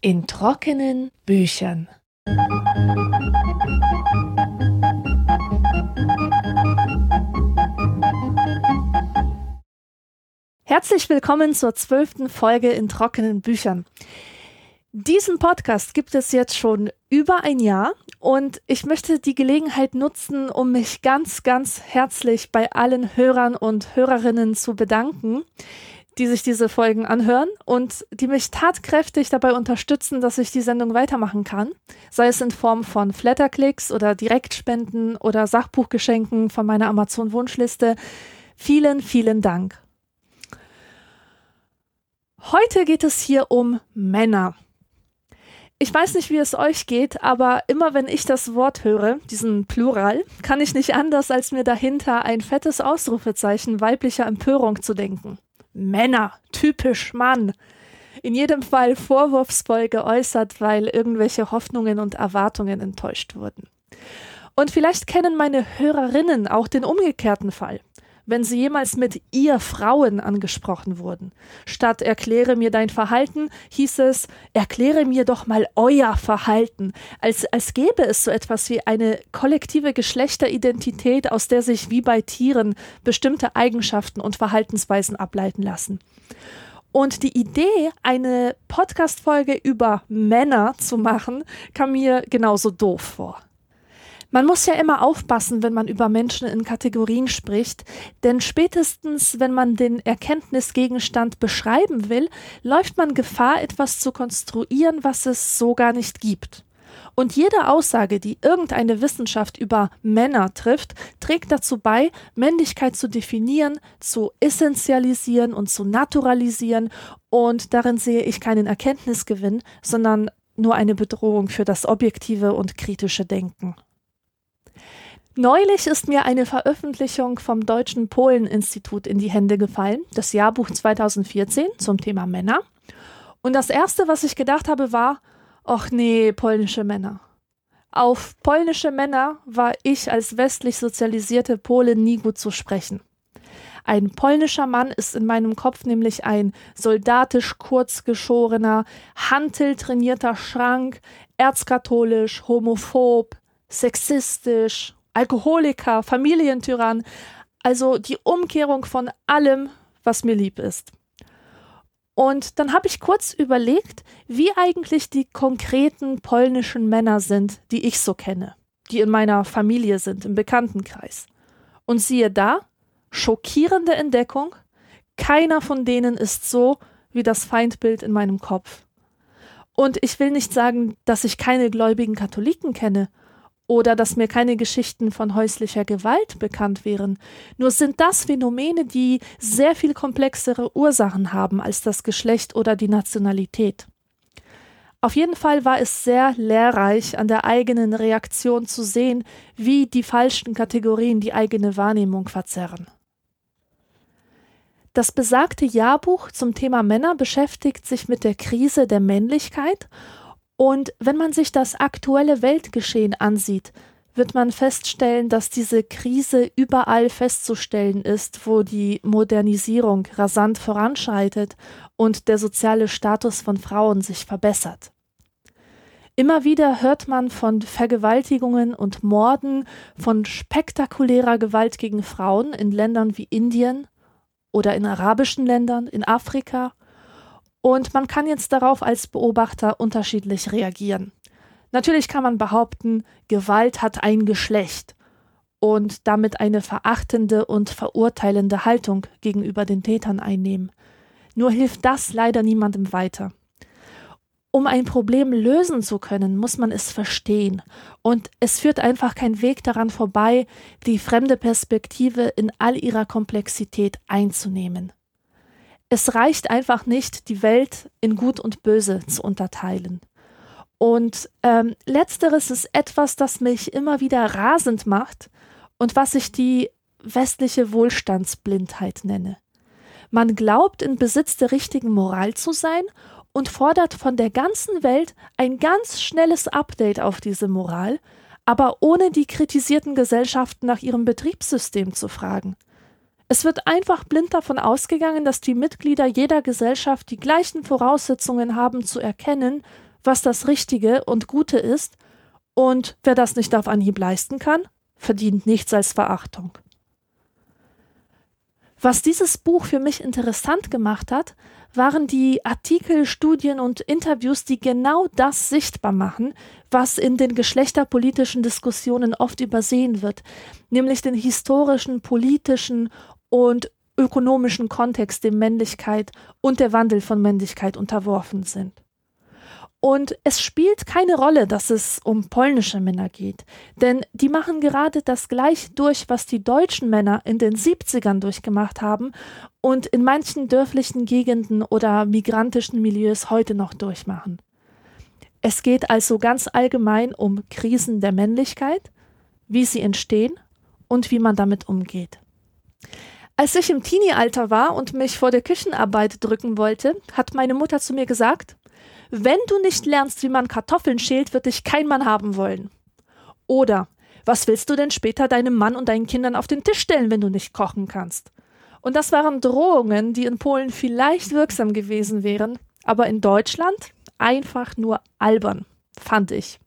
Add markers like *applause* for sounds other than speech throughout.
In trockenen Büchern. Herzlich willkommen zur zwölften Folge in trockenen Büchern. Diesen Podcast gibt es jetzt schon über ein Jahr und ich möchte die Gelegenheit nutzen, um mich ganz, ganz herzlich bei allen Hörern und Hörerinnen zu bedanken, die sich diese Folgen anhören und die mich tatkräftig dabei unterstützen, dass ich die Sendung weitermachen kann, sei es in Form von Flatterklicks oder Direktspenden oder Sachbuchgeschenken von meiner Amazon Wunschliste. Vielen, vielen Dank. Heute geht es hier um Männer. Ich weiß nicht, wie es euch geht, aber immer wenn ich das Wort höre, diesen Plural, kann ich nicht anders, als mir dahinter ein fettes Ausrufezeichen weiblicher Empörung zu denken. Männer, typisch Mann. In jedem Fall vorwurfsvoll geäußert, weil irgendwelche Hoffnungen und Erwartungen enttäuscht wurden. Und vielleicht kennen meine Hörerinnen auch den umgekehrten Fall wenn sie jemals mit ihr Frauen angesprochen wurden. Statt erkläre mir dein Verhalten, hieß es, erkläre mir doch mal euer Verhalten, als, als gäbe es so etwas wie eine kollektive Geschlechteridentität, aus der sich wie bei Tieren bestimmte Eigenschaften und Verhaltensweisen ableiten lassen. Und die Idee, eine Podcast-Folge über Männer zu machen, kam mir genauso doof vor. Man muss ja immer aufpassen, wenn man über Menschen in Kategorien spricht, denn spätestens, wenn man den Erkenntnisgegenstand beschreiben will, läuft man Gefahr, etwas zu konstruieren, was es so gar nicht gibt. Und jede Aussage, die irgendeine Wissenschaft über Männer trifft, trägt dazu bei, Männlichkeit zu definieren, zu essentialisieren und zu naturalisieren. Und darin sehe ich keinen Erkenntnisgewinn, sondern nur eine Bedrohung für das objektive und kritische Denken. Neulich ist mir eine Veröffentlichung vom Deutschen Polen-Institut in die Hände gefallen, das Jahrbuch 2014 zum Thema Männer. Und das erste, was ich gedacht habe, war, ach nee, polnische Männer. Auf polnische Männer war ich als westlich sozialisierte Polin nie gut zu sprechen. Ein polnischer Mann ist in meinem Kopf nämlich ein soldatisch kurzgeschorener, hanteltrainierter Schrank, erzkatholisch, homophob, sexistisch, Alkoholiker, Familientyrann, also die Umkehrung von allem, was mir lieb ist. Und dann habe ich kurz überlegt, wie eigentlich die konkreten polnischen Männer sind, die ich so kenne, die in meiner Familie sind, im Bekanntenkreis. Und siehe da, schockierende Entdeckung, keiner von denen ist so wie das Feindbild in meinem Kopf. Und ich will nicht sagen, dass ich keine gläubigen Katholiken kenne oder dass mir keine Geschichten von häuslicher Gewalt bekannt wären. Nur sind das Phänomene, die sehr viel komplexere Ursachen haben als das Geschlecht oder die Nationalität. Auf jeden Fall war es sehr lehrreich, an der eigenen Reaktion zu sehen, wie die falschen Kategorien die eigene Wahrnehmung verzerren. Das besagte Jahrbuch zum Thema Männer beschäftigt sich mit der Krise der Männlichkeit und wenn man sich das aktuelle Weltgeschehen ansieht, wird man feststellen, dass diese Krise überall festzustellen ist, wo die Modernisierung rasant voranschreitet und der soziale Status von Frauen sich verbessert. Immer wieder hört man von Vergewaltigungen und Morden, von spektakulärer Gewalt gegen Frauen in Ländern wie Indien oder in arabischen Ländern, in Afrika und man kann jetzt darauf als Beobachter unterschiedlich reagieren. Natürlich kann man behaupten, Gewalt hat ein Geschlecht und damit eine verachtende und verurteilende Haltung gegenüber den Tätern einnehmen. Nur hilft das leider niemandem weiter. Um ein Problem lösen zu können, muss man es verstehen. Und es führt einfach kein Weg daran vorbei, die fremde Perspektive in all ihrer Komplexität einzunehmen. Es reicht einfach nicht, die Welt in Gut und Böse zu unterteilen. Und ähm, letzteres ist etwas, das mich immer wieder rasend macht und was ich die westliche Wohlstandsblindheit nenne. Man glaubt, in Besitz der richtigen Moral zu sein und fordert von der ganzen Welt ein ganz schnelles Update auf diese Moral, aber ohne die kritisierten Gesellschaften nach ihrem Betriebssystem zu fragen. Es wird einfach blind davon ausgegangen, dass die Mitglieder jeder Gesellschaft die gleichen Voraussetzungen haben zu erkennen, was das Richtige und Gute ist, und wer das nicht auf Anhieb leisten kann, verdient nichts als Verachtung. Was dieses Buch für mich interessant gemacht hat, waren die Artikel, Studien und Interviews, die genau das sichtbar machen, was in den geschlechterpolitischen Diskussionen oft übersehen wird, nämlich den historischen, politischen und ökonomischen Kontext, dem Männlichkeit und der Wandel von Männlichkeit unterworfen sind. Und es spielt keine Rolle, dass es um polnische Männer geht, denn die machen gerade das gleich durch, was die deutschen Männer in den 70ern durchgemacht haben und in manchen dörflichen Gegenden oder migrantischen Milieus heute noch durchmachen. Es geht also ganz allgemein um Krisen der Männlichkeit, wie sie entstehen und wie man damit umgeht. Als ich im Teenie-Alter war und mich vor der Küchenarbeit drücken wollte, hat meine Mutter zu mir gesagt, wenn du nicht lernst, wie man Kartoffeln schält, wird dich kein Mann haben wollen. Oder was willst du denn später deinem Mann und deinen Kindern auf den Tisch stellen, wenn du nicht kochen kannst? Und das waren Drohungen, die in Polen vielleicht wirksam gewesen wären, aber in Deutschland einfach nur albern, fand ich.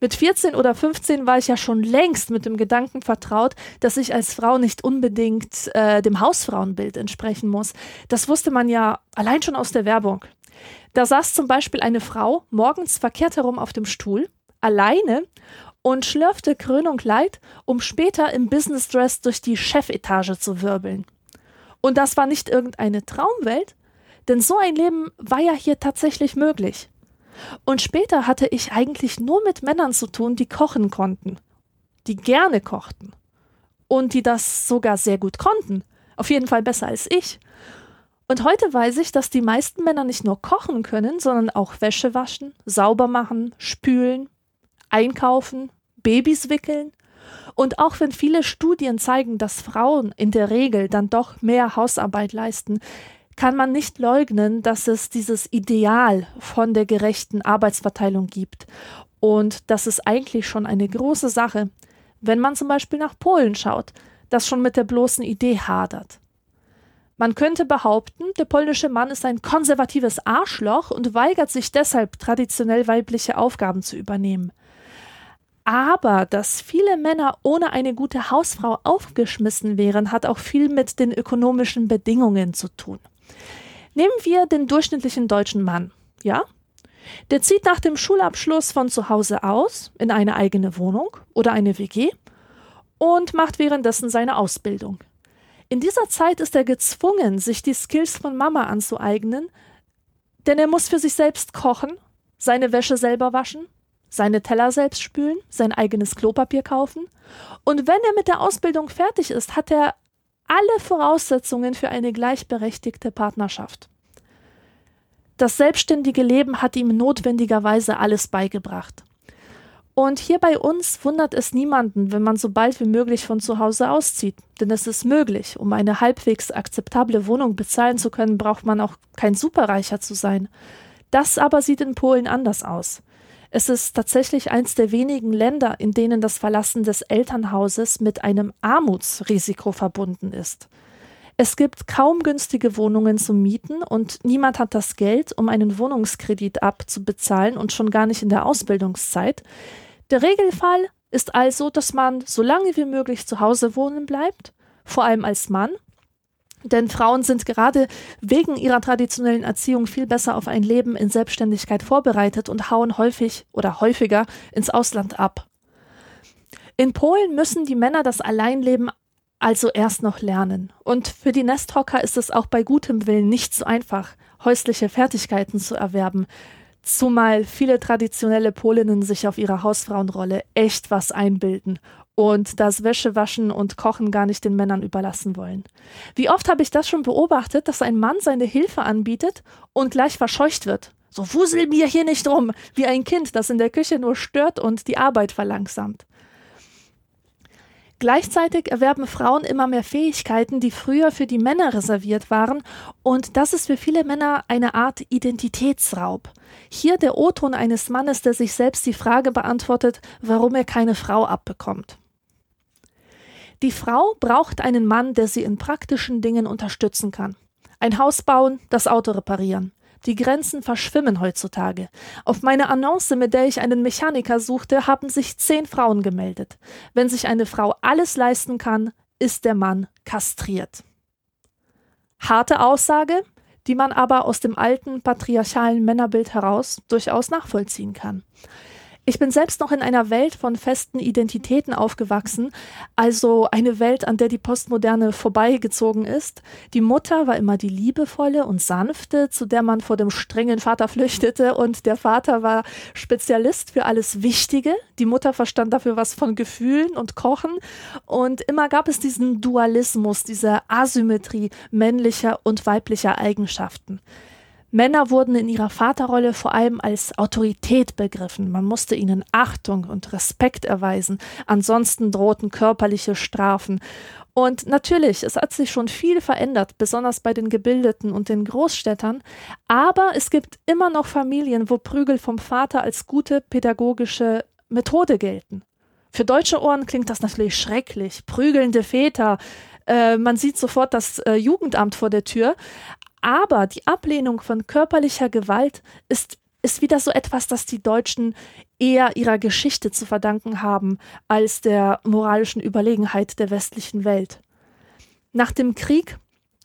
Mit 14 oder 15 war ich ja schon längst mit dem Gedanken vertraut, dass ich als Frau nicht unbedingt äh, dem Hausfrauenbild entsprechen muss. Das wusste man ja allein schon aus der Werbung. Da saß zum Beispiel eine Frau morgens verkehrt herum auf dem Stuhl, alleine, und schlürfte Krönung Leid, um später im Business Dress durch die Chefetage zu wirbeln. Und das war nicht irgendeine Traumwelt, denn so ein Leben war ja hier tatsächlich möglich. Und später hatte ich eigentlich nur mit Männern zu tun, die kochen konnten, die gerne kochten und die das sogar sehr gut konnten, auf jeden Fall besser als ich. Und heute weiß ich, dass die meisten Männer nicht nur kochen können, sondern auch Wäsche waschen, sauber machen, spülen, einkaufen, Babys wickeln. Und auch wenn viele Studien zeigen, dass Frauen in der Regel dann doch mehr Hausarbeit leisten, kann man nicht leugnen, dass es dieses Ideal von der gerechten Arbeitsverteilung gibt. Und das ist eigentlich schon eine große Sache, wenn man zum Beispiel nach Polen schaut, das schon mit der bloßen Idee hadert. Man könnte behaupten, der polnische Mann ist ein konservatives Arschloch und weigert sich deshalb, traditionell weibliche Aufgaben zu übernehmen. Aber dass viele Männer ohne eine gute Hausfrau aufgeschmissen wären, hat auch viel mit den ökonomischen Bedingungen zu tun. Nehmen wir den durchschnittlichen deutschen Mann, ja? Der zieht nach dem Schulabschluss von zu Hause aus in eine eigene Wohnung oder eine WG und macht währenddessen seine Ausbildung. In dieser Zeit ist er gezwungen, sich die Skills von Mama anzueignen, denn er muss für sich selbst kochen, seine Wäsche selber waschen, seine Teller selbst spülen, sein eigenes Klopapier kaufen. Und wenn er mit der Ausbildung fertig ist, hat er alle Voraussetzungen für eine gleichberechtigte Partnerschaft. Das selbstständige Leben hat ihm notwendigerweise alles beigebracht. Und hier bei uns wundert es niemanden, wenn man so bald wie möglich von zu Hause auszieht. Denn es ist möglich. Um eine halbwegs akzeptable Wohnung bezahlen zu können, braucht man auch kein Superreicher zu sein. Das aber sieht in Polen anders aus. Es ist tatsächlich eins der wenigen Länder, in denen das Verlassen des Elternhauses mit einem Armutsrisiko verbunden ist. Es gibt kaum günstige Wohnungen zum Mieten und niemand hat das Geld, um einen Wohnungskredit abzubezahlen und schon gar nicht in der Ausbildungszeit. Der Regelfall ist also, dass man so lange wie möglich zu Hause wohnen bleibt, vor allem als Mann, denn Frauen sind gerade wegen ihrer traditionellen Erziehung viel besser auf ein Leben in Selbstständigkeit vorbereitet und hauen häufig oder häufiger ins Ausland ab. In Polen müssen die Männer das Alleinleben also erst noch lernen. Und für die Nesthocker ist es auch bei gutem Willen nicht so einfach, häusliche Fertigkeiten zu erwerben, Zumal viele traditionelle Polinnen sich auf ihre Hausfrauenrolle echt was einbilden und das Wäschewaschen und Kochen gar nicht den Männern überlassen wollen. Wie oft habe ich das schon beobachtet, dass ein Mann seine Hilfe anbietet und gleich verscheucht wird. So wusel mir hier nicht rum, wie ein Kind, das in der Küche nur stört und die Arbeit verlangsamt. Gleichzeitig erwerben Frauen immer mehr Fähigkeiten, die früher für die Männer reserviert waren, und das ist für viele Männer eine Art Identitätsraub. Hier der O-Ton eines Mannes, der sich selbst die Frage beantwortet, warum er keine Frau abbekommt. Die Frau braucht einen Mann, der sie in praktischen Dingen unterstützen kann. Ein Haus bauen, das Auto reparieren. Die Grenzen verschwimmen heutzutage. Auf meine Annonce, mit der ich einen Mechaniker suchte, haben sich zehn Frauen gemeldet. Wenn sich eine Frau alles leisten kann, ist der Mann kastriert. Harte Aussage, die man aber aus dem alten patriarchalen Männerbild heraus durchaus nachvollziehen kann. Ich bin selbst noch in einer Welt von festen Identitäten aufgewachsen, also eine Welt, an der die Postmoderne vorbeigezogen ist. Die Mutter war immer die liebevolle und sanfte, zu der man vor dem strengen Vater flüchtete, und der Vater war Spezialist für alles Wichtige. Die Mutter verstand dafür was von Gefühlen und Kochen, und immer gab es diesen Dualismus, diese Asymmetrie männlicher und weiblicher Eigenschaften. Männer wurden in ihrer Vaterrolle vor allem als Autorität begriffen. Man musste ihnen Achtung und Respekt erweisen, ansonsten drohten körperliche Strafen. Und natürlich, es hat sich schon viel verändert, besonders bei den Gebildeten und den Großstädtern, aber es gibt immer noch Familien, wo Prügel vom Vater als gute pädagogische Methode gelten. Für deutsche Ohren klingt das natürlich schrecklich. Prügelnde Väter, äh, man sieht sofort das äh, Jugendamt vor der Tür. Aber die Ablehnung von körperlicher Gewalt ist, ist wieder so etwas, das die Deutschen eher ihrer Geschichte zu verdanken haben als der moralischen Überlegenheit der westlichen Welt. Nach dem Krieg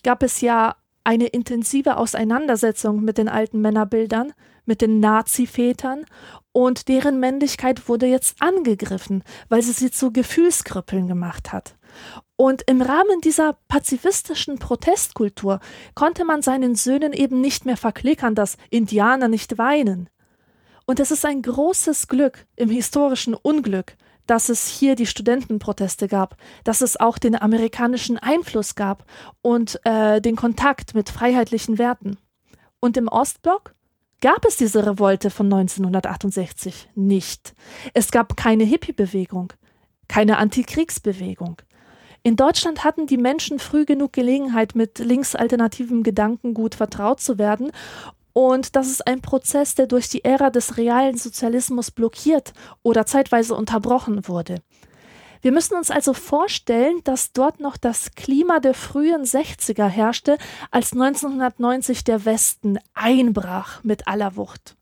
gab es ja eine intensive Auseinandersetzung mit den alten Männerbildern, mit den Nazi-Vätern und deren Männlichkeit wurde jetzt angegriffen, weil sie sie zu Gefühlskrippeln gemacht hat. Und im Rahmen dieser pazifistischen Protestkultur konnte man seinen Söhnen eben nicht mehr verklickern, dass Indianer nicht weinen. Und es ist ein großes Glück im historischen Unglück, dass es hier die Studentenproteste gab, dass es auch den amerikanischen Einfluss gab und äh, den Kontakt mit freiheitlichen Werten. Und im Ostblock gab es diese Revolte von 1968 nicht. Es gab keine Hippie-Bewegung, keine Antikriegsbewegung. In Deutschland hatten die Menschen früh genug Gelegenheit, mit linksalternativem Gedankengut vertraut zu werden. Und das ist ein Prozess, der durch die Ära des realen Sozialismus blockiert oder zeitweise unterbrochen wurde. Wir müssen uns also vorstellen, dass dort noch das Klima der frühen 60er herrschte, als 1990 der Westen einbrach mit aller Wucht.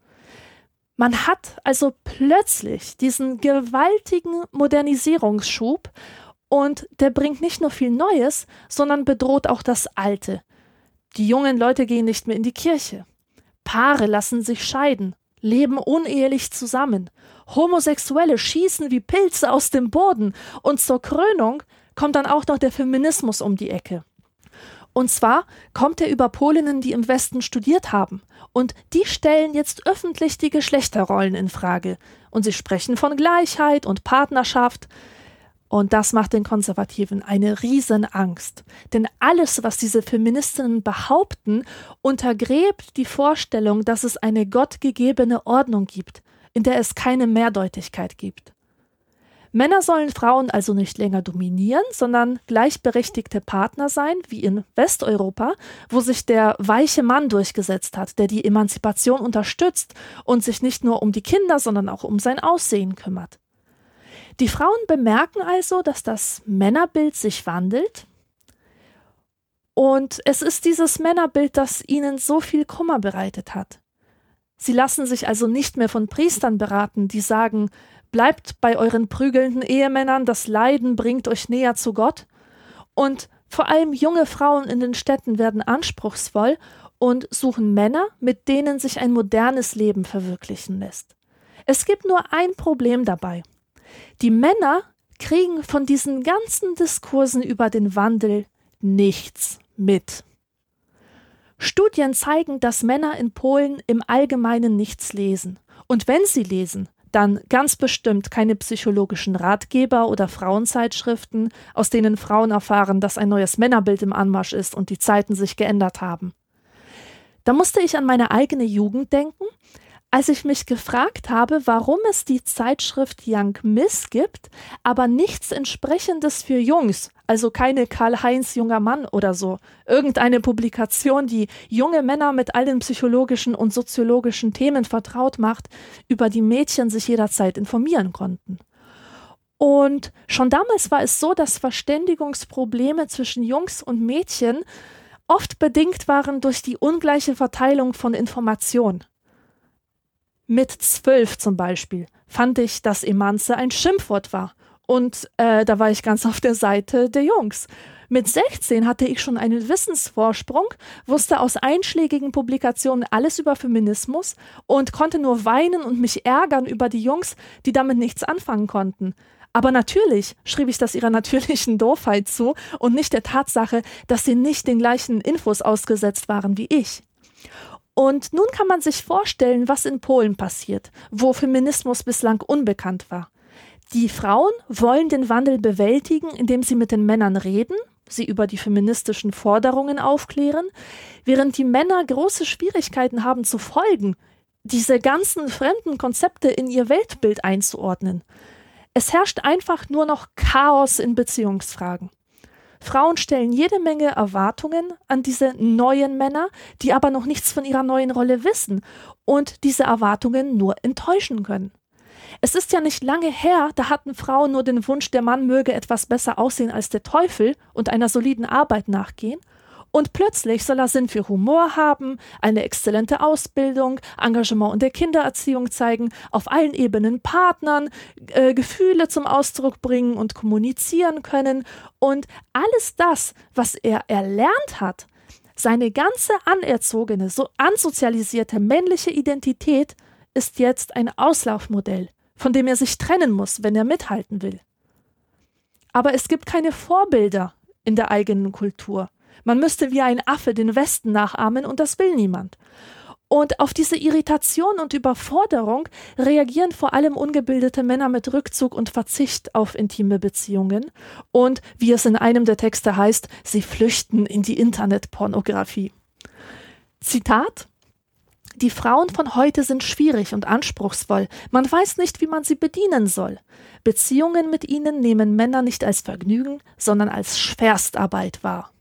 Man hat also plötzlich diesen gewaltigen Modernisierungsschub und der bringt nicht nur viel Neues, sondern bedroht auch das Alte. Die jungen Leute gehen nicht mehr in die Kirche. Paare lassen sich scheiden, leben unehelich zusammen. Homosexuelle schießen wie Pilze aus dem Boden. Und zur Krönung kommt dann auch noch der Feminismus um die Ecke. Und zwar kommt er über Polinnen, die im Westen studiert haben. Und die stellen jetzt öffentlich die Geschlechterrollen in Frage. Und sie sprechen von Gleichheit und Partnerschaft. Und das macht den Konservativen eine Riesenangst. Denn alles, was diese Feministinnen behaupten, untergräbt die Vorstellung, dass es eine gottgegebene Ordnung gibt, in der es keine Mehrdeutigkeit gibt. Männer sollen Frauen also nicht länger dominieren, sondern gleichberechtigte Partner sein, wie in Westeuropa, wo sich der weiche Mann durchgesetzt hat, der die Emanzipation unterstützt und sich nicht nur um die Kinder, sondern auch um sein Aussehen kümmert. Die Frauen bemerken also, dass das Männerbild sich wandelt. Und es ist dieses Männerbild, das ihnen so viel Kummer bereitet hat. Sie lassen sich also nicht mehr von Priestern beraten, die sagen, bleibt bei euren prügelnden Ehemännern, das Leiden bringt euch näher zu Gott. Und vor allem junge Frauen in den Städten werden anspruchsvoll und suchen Männer, mit denen sich ein modernes Leben verwirklichen lässt. Es gibt nur ein Problem dabei. Die Männer kriegen von diesen ganzen Diskursen über den Wandel nichts mit. Studien zeigen, dass Männer in Polen im Allgemeinen nichts lesen. Und wenn sie lesen, dann ganz bestimmt keine psychologischen Ratgeber oder Frauenzeitschriften, aus denen Frauen erfahren, dass ein neues Männerbild im Anmarsch ist und die Zeiten sich geändert haben. Da musste ich an meine eigene Jugend denken, als ich mich gefragt habe, warum es die Zeitschrift Young Miss gibt, aber nichts entsprechendes für Jungs, also keine Karl-Heinz junger Mann oder so, irgendeine Publikation, die junge Männer mit allen psychologischen und soziologischen Themen vertraut macht, über die Mädchen sich jederzeit informieren konnten. Und schon damals war es so, dass Verständigungsprobleme zwischen Jungs und Mädchen oft bedingt waren durch die ungleiche Verteilung von Informationen. Mit zwölf zum Beispiel fand ich, dass Emanze ein Schimpfwort war. Und äh, da war ich ganz auf der Seite der Jungs. Mit 16 hatte ich schon einen Wissensvorsprung, wusste aus einschlägigen Publikationen alles über Feminismus und konnte nur weinen und mich ärgern über die Jungs, die damit nichts anfangen konnten. Aber natürlich schrieb ich das ihrer *laughs* natürlichen Doofheit zu und nicht der Tatsache, dass sie nicht den gleichen Infos ausgesetzt waren wie ich. Und nun kann man sich vorstellen, was in Polen passiert, wo Feminismus bislang unbekannt war. Die Frauen wollen den Wandel bewältigen, indem sie mit den Männern reden, sie über die feministischen Forderungen aufklären, während die Männer große Schwierigkeiten haben zu folgen, diese ganzen fremden Konzepte in ihr Weltbild einzuordnen. Es herrscht einfach nur noch Chaos in Beziehungsfragen. Frauen stellen jede Menge Erwartungen an diese neuen Männer, die aber noch nichts von ihrer neuen Rolle wissen und diese Erwartungen nur enttäuschen können. Es ist ja nicht lange her, da hatten Frauen nur den Wunsch, der Mann möge etwas besser aussehen als der Teufel und einer soliden Arbeit nachgehen, und plötzlich soll er Sinn für Humor haben, eine exzellente Ausbildung, Engagement in der Kindererziehung zeigen, auf allen Ebenen Partnern, äh, Gefühle zum Ausdruck bringen und kommunizieren können. Und alles das, was er erlernt hat, seine ganze anerzogene, so ansozialisierte männliche Identität ist jetzt ein Auslaufmodell, von dem er sich trennen muss, wenn er mithalten will. Aber es gibt keine Vorbilder in der eigenen Kultur. Man müsste wie ein Affe den Westen nachahmen und das will niemand. Und auf diese Irritation und Überforderung reagieren vor allem ungebildete Männer mit Rückzug und Verzicht auf intime Beziehungen. Und wie es in einem der Texte heißt, sie flüchten in die Internetpornografie. Zitat die Frauen von heute sind schwierig und anspruchsvoll. Man weiß nicht, wie man sie bedienen soll. Beziehungen mit ihnen nehmen Männer nicht als Vergnügen, sondern als Schwerstarbeit wahr.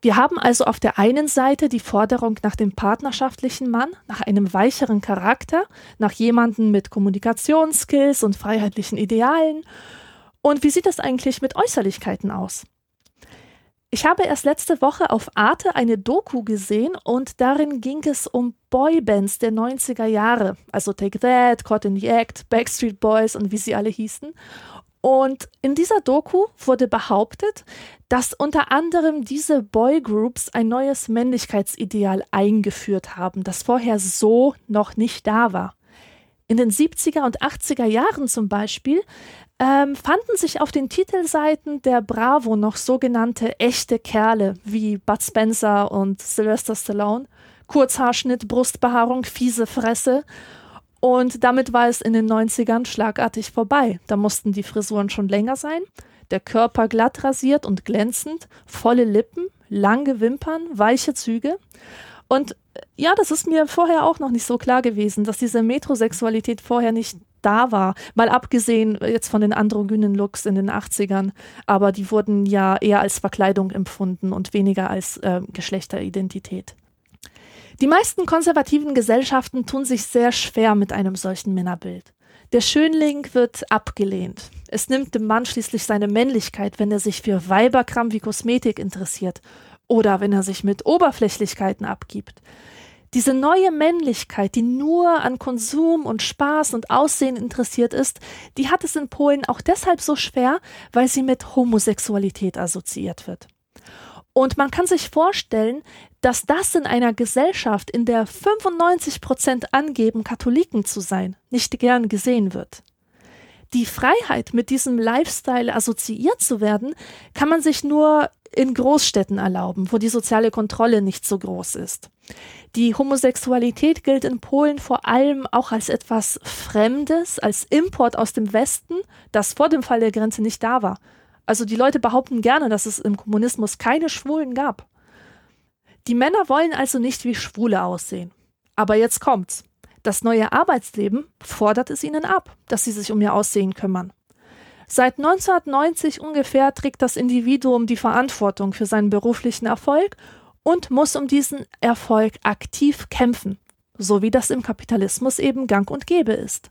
Wir haben also auf der einen Seite die Forderung nach dem partnerschaftlichen Mann, nach einem weicheren Charakter, nach jemandem mit Kommunikationsskills und freiheitlichen Idealen. Und wie sieht das eigentlich mit Äußerlichkeiten aus? Ich habe erst letzte Woche auf Arte eine Doku gesehen und darin ging es um Boybands der 90er Jahre, also Take That, Caught in the Act, Backstreet Boys und wie sie alle hießen. Und in dieser Doku wurde behauptet, dass unter anderem diese Boygroups ein neues Männlichkeitsideal eingeführt haben, das vorher so noch nicht da war. In den 70er und 80er Jahren zum Beispiel ähm, fanden sich auf den Titelseiten der Bravo noch sogenannte echte Kerle wie Bud Spencer und Sylvester Stallone. Kurzhaarschnitt, Brustbehaarung, fiese Fresse und damit war es in den 90ern schlagartig vorbei. Da mussten die Frisuren schon länger sein, der Körper glatt rasiert und glänzend, volle Lippen, lange Wimpern, weiche Züge. Und äh, ja, das ist mir vorher auch noch nicht so klar gewesen, dass diese Metrosexualität vorher nicht da war. Mal abgesehen jetzt von den androgynen Looks in den 80ern, aber die wurden ja eher als Verkleidung empfunden und weniger als äh, Geschlechteridentität. Die meisten konservativen Gesellschaften tun sich sehr schwer mit einem solchen Männerbild. Der Schönling wird abgelehnt. Es nimmt dem Mann schließlich seine Männlichkeit, wenn er sich für Weiberkram wie Kosmetik interessiert oder wenn er sich mit Oberflächlichkeiten abgibt. Diese neue Männlichkeit, die nur an Konsum und Spaß und Aussehen interessiert ist, die hat es in Polen auch deshalb so schwer, weil sie mit Homosexualität assoziiert wird. Und man kann sich vorstellen, dass das in einer Gesellschaft, in der 95 Prozent angeben, Katholiken zu sein, nicht gern gesehen wird. Die Freiheit, mit diesem Lifestyle assoziiert zu werden, kann man sich nur in Großstädten erlauben, wo die soziale Kontrolle nicht so groß ist. Die Homosexualität gilt in Polen vor allem auch als etwas Fremdes, als Import aus dem Westen, das vor dem Fall der Grenze nicht da war. Also die Leute behaupten gerne, dass es im Kommunismus keine Schwulen gab. Die Männer wollen also nicht wie Schwule aussehen. Aber jetzt kommt's. Das neue Arbeitsleben fordert es ihnen ab, dass sie sich um ihr Aussehen kümmern. Seit 1990 ungefähr trägt das Individuum die Verantwortung für seinen beruflichen Erfolg und muss um diesen Erfolg aktiv kämpfen, so wie das im Kapitalismus eben gang und gäbe ist.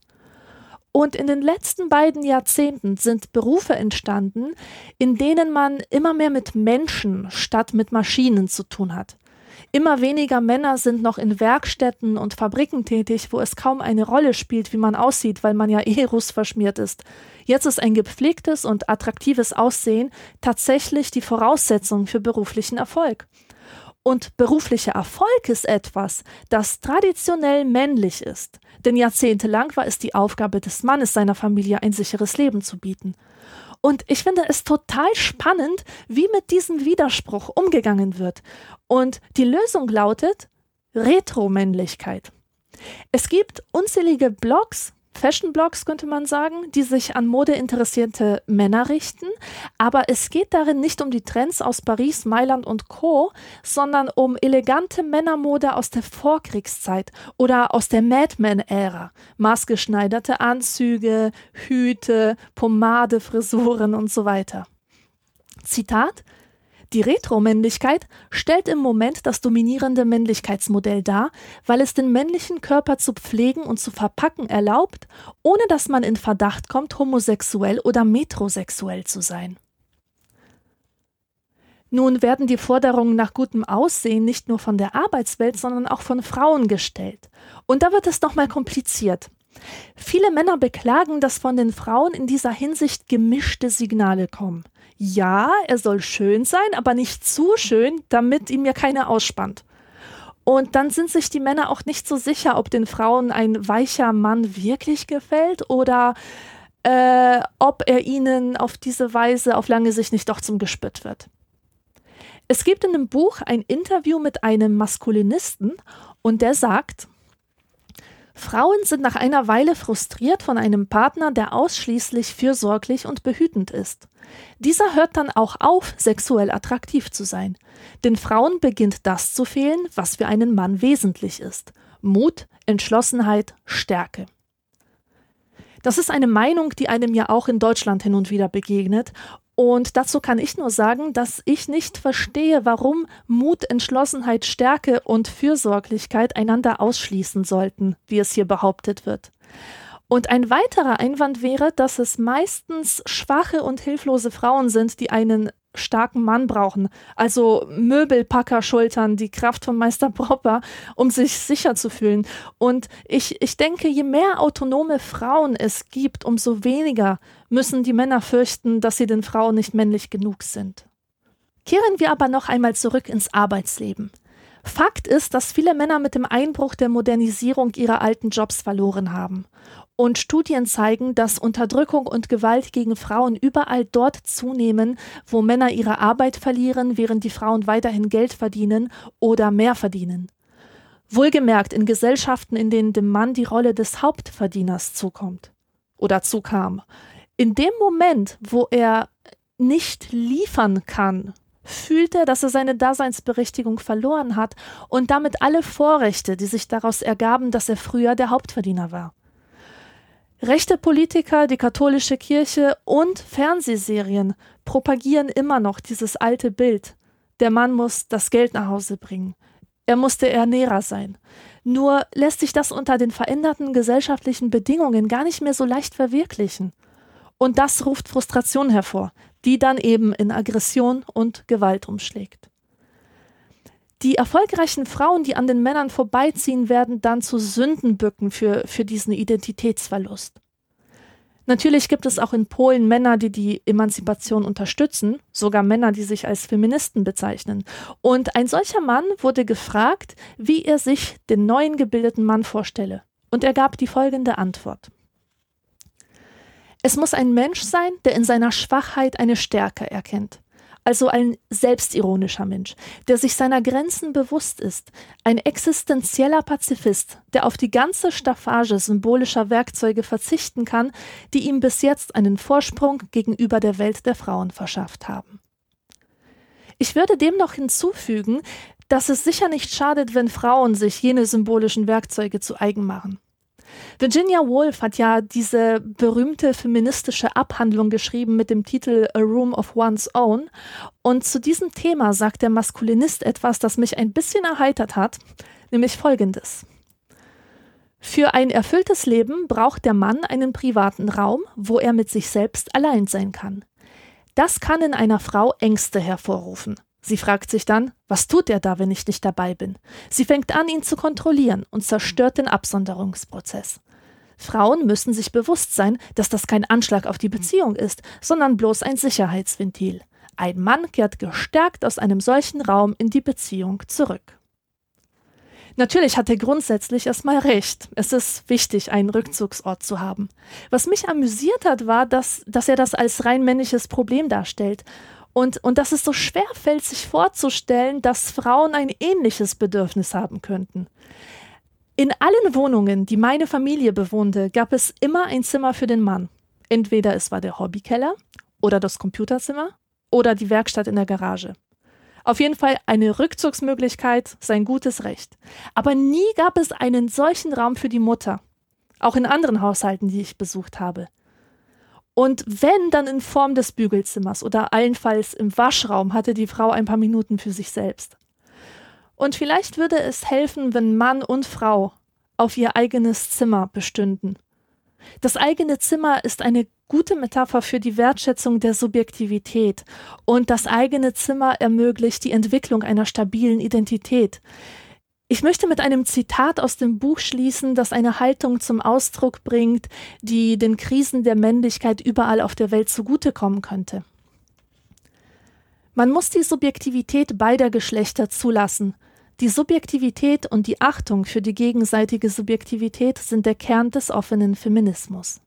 Und in den letzten beiden Jahrzehnten sind Berufe entstanden, in denen man immer mehr mit Menschen statt mit Maschinen zu tun hat. Immer weniger Männer sind noch in Werkstätten und Fabriken tätig, wo es kaum eine Rolle spielt, wie man aussieht, weil man ja eh rußverschmiert ist. Jetzt ist ein gepflegtes und attraktives Aussehen tatsächlich die Voraussetzung für beruflichen Erfolg. Und beruflicher Erfolg ist etwas, das traditionell männlich ist. Denn jahrzehntelang war es die Aufgabe des Mannes, seiner Familie ein sicheres Leben zu bieten. Und ich finde es total spannend, wie mit diesem Widerspruch umgegangen wird. Und die Lösung lautet Retromännlichkeit. Es gibt unzählige Blogs, Fashion-Blogs könnte man sagen, die sich an modeinteressierte Männer richten. Aber es geht darin nicht um die Trends aus Paris, Mailand und Co., sondern um elegante Männermode aus der Vorkriegszeit oder aus der Madman-Ära. Maßgeschneiderte Anzüge, Hüte, Pomade, Frisuren und so weiter. Zitat die Retromännlichkeit stellt im Moment das dominierende Männlichkeitsmodell dar, weil es den männlichen Körper zu pflegen und zu verpacken erlaubt, ohne dass man in Verdacht kommt, homosexuell oder metrosexuell zu sein. Nun werden die Forderungen nach gutem Aussehen nicht nur von der Arbeitswelt, sondern auch von Frauen gestellt. Und da wird es nochmal kompliziert. Viele Männer beklagen, dass von den Frauen in dieser Hinsicht gemischte Signale kommen ja, er soll schön sein, aber nicht zu schön, damit ihm ja keiner ausspannt. Und dann sind sich die Männer auch nicht so sicher, ob den Frauen ein weicher Mann wirklich gefällt oder äh, ob er ihnen auf diese Weise auf lange Sicht nicht doch zum Gespött wird. Es gibt in dem Buch ein Interview mit einem Maskulinisten und der sagt, Frauen sind nach einer Weile frustriert von einem Partner, der ausschließlich fürsorglich und behütend ist. Dieser hört dann auch auf, sexuell attraktiv zu sein. Den Frauen beginnt das zu fehlen, was für einen Mann wesentlich ist. Mut, Entschlossenheit, Stärke. Das ist eine Meinung, die einem ja auch in Deutschland hin und wieder begegnet. Und dazu kann ich nur sagen, dass ich nicht verstehe, warum Mut, Entschlossenheit, Stärke und Fürsorglichkeit einander ausschließen sollten, wie es hier behauptet wird. Und ein weiterer Einwand wäre, dass es meistens schwache und hilflose Frauen sind, die einen starken Mann brauchen. Also Möbelpacker-Schultern, die Kraft von Meister Popper, um sich sicher zu fühlen. Und ich, ich denke, je mehr autonome Frauen es gibt, umso weniger müssen die Männer fürchten, dass sie den Frauen nicht männlich genug sind. Kehren wir aber noch einmal zurück ins Arbeitsleben. Fakt ist, dass viele Männer mit dem Einbruch der Modernisierung ihre alten Jobs verloren haben. Und Studien zeigen, dass Unterdrückung und Gewalt gegen Frauen überall dort zunehmen, wo Männer ihre Arbeit verlieren, während die Frauen weiterhin Geld verdienen oder mehr verdienen. Wohlgemerkt in Gesellschaften, in denen dem Mann die Rolle des Hauptverdieners zukommt oder zukam. In dem Moment, wo er nicht liefern kann, fühlt er, dass er seine Daseinsberechtigung verloren hat und damit alle Vorrechte, die sich daraus ergaben, dass er früher der Hauptverdiener war. Rechte Politiker, die katholische Kirche und Fernsehserien propagieren immer noch dieses alte Bild. Der Mann muss das Geld nach Hause bringen. Er muss der Ernährer sein. Nur lässt sich das unter den veränderten gesellschaftlichen Bedingungen gar nicht mehr so leicht verwirklichen. Und das ruft Frustration hervor, die dann eben in Aggression und Gewalt umschlägt. Die erfolgreichen Frauen, die an den Männern vorbeiziehen, werden dann zu Sündenböcken für, für diesen Identitätsverlust. Natürlich gibt es auch in Polen Männer, die die Emanzipation unterstützen, sogar Männer, die sich als Feministen bezeichnen. Und ein solcher Mann wurde gefragt, wie er sich den neuen gebildeten Mann vorstelle. Und er gab die folgende Antwort. Es muss ein Mensch sein, der in seiner Schwachheit eine Stärke erkennt also ein selbstironischer Mensch, der sich seiner Grenzen bewusst ist, ein existenzieller Pazifist, der auf die ganze Staffage symbolischer Werkzeuge verzichten kann, die ihm bis jetzt einen Vorsprung gegenüber der Welt der Frauen verschafft haben. Ich würde dem noch hinzufügen, dass es sicher nicht schadet, wenn Frauen sich jene symbolischen Werkzeuge zu eigen machen. Virginia Woolf hat ja diese berühmte feministische Abhandlung geschrieben mit dem Titel A Room of One's Own. Und zu diesem Thema sagt der Maskulinist etwas, das mich ein bisschen erheitert hat, nämlich folgendes. Für ein erfülltes Leben braucht der Mann einen privaten Raum, wo er mit sich selbst allein sein kann. Das kann in einer Frau Ängste hervorrufen. Sie fragt sich dann, was tut er da, wenn ich nicht dabei bin? Sie fängt an, ihn zu kontrollieren und zerstört den Absonderungsprozess. Frauen müssen sich bewusst sein, dass das kein Anschlag auf die Beziehung ist, sondern bloß ein Sicherheitsventil. Ein Mann kehrt gestärkt aus einem solchen Raum in die Beziehung zurück. Natürlich hat er grundsätzlich erstmal recht. Es ist wichtig, einen Rückzugsort zu haben. Was mich amüsiert hat, war, dass, dass er das als rein männliches Problem darstellt. Und, und dass es so schwer fällt, sich vorzustellen, dass Frauen ein ähnliches Bedürfnis haben könnten. In allen Wohnungen, die meine Familie bewohnte, gab es immer ein Zimmer für den Mann. Entweder es war der Hobbykeller oder das Computerzimmer oder die Werkstatt in der Garage. Auf jeden Fall eine Rückzugsmöglichkeit, sein gutes Recht. Aber nie gab es einen solchen Raum für die Mutter. Auch in anderen Haushalten, die ich besucht habe. Und wenn, dann in Form des Bügelzimmers oder allenfalls im Waschraum hatte die Frau ein paar Minuten für sich selbst. Und vielleicht würde es helfen, wenn Mann und Frau auf ihr eigenes Zimmer bestünden. Das eigene Zimmer ist eine gute Metapher für die Wertschätzung der Subjektivität und das eigene Zimmer ermöglicht die Entwicklung einer stabilen Identität. Ich möchte mit einem Zitat aus dem Buch schließen, das eine Haltung zum Ausdruck bringt, die den Krisen der Männlichkeit überall auf der Welt zugutekommen könnte. Man muss die Subjektivität beider Geschlechter zulassen. Die Subjektivität und die Achtung für die gegenseitige Subjektivität sind der Kern des offenen Feminismus.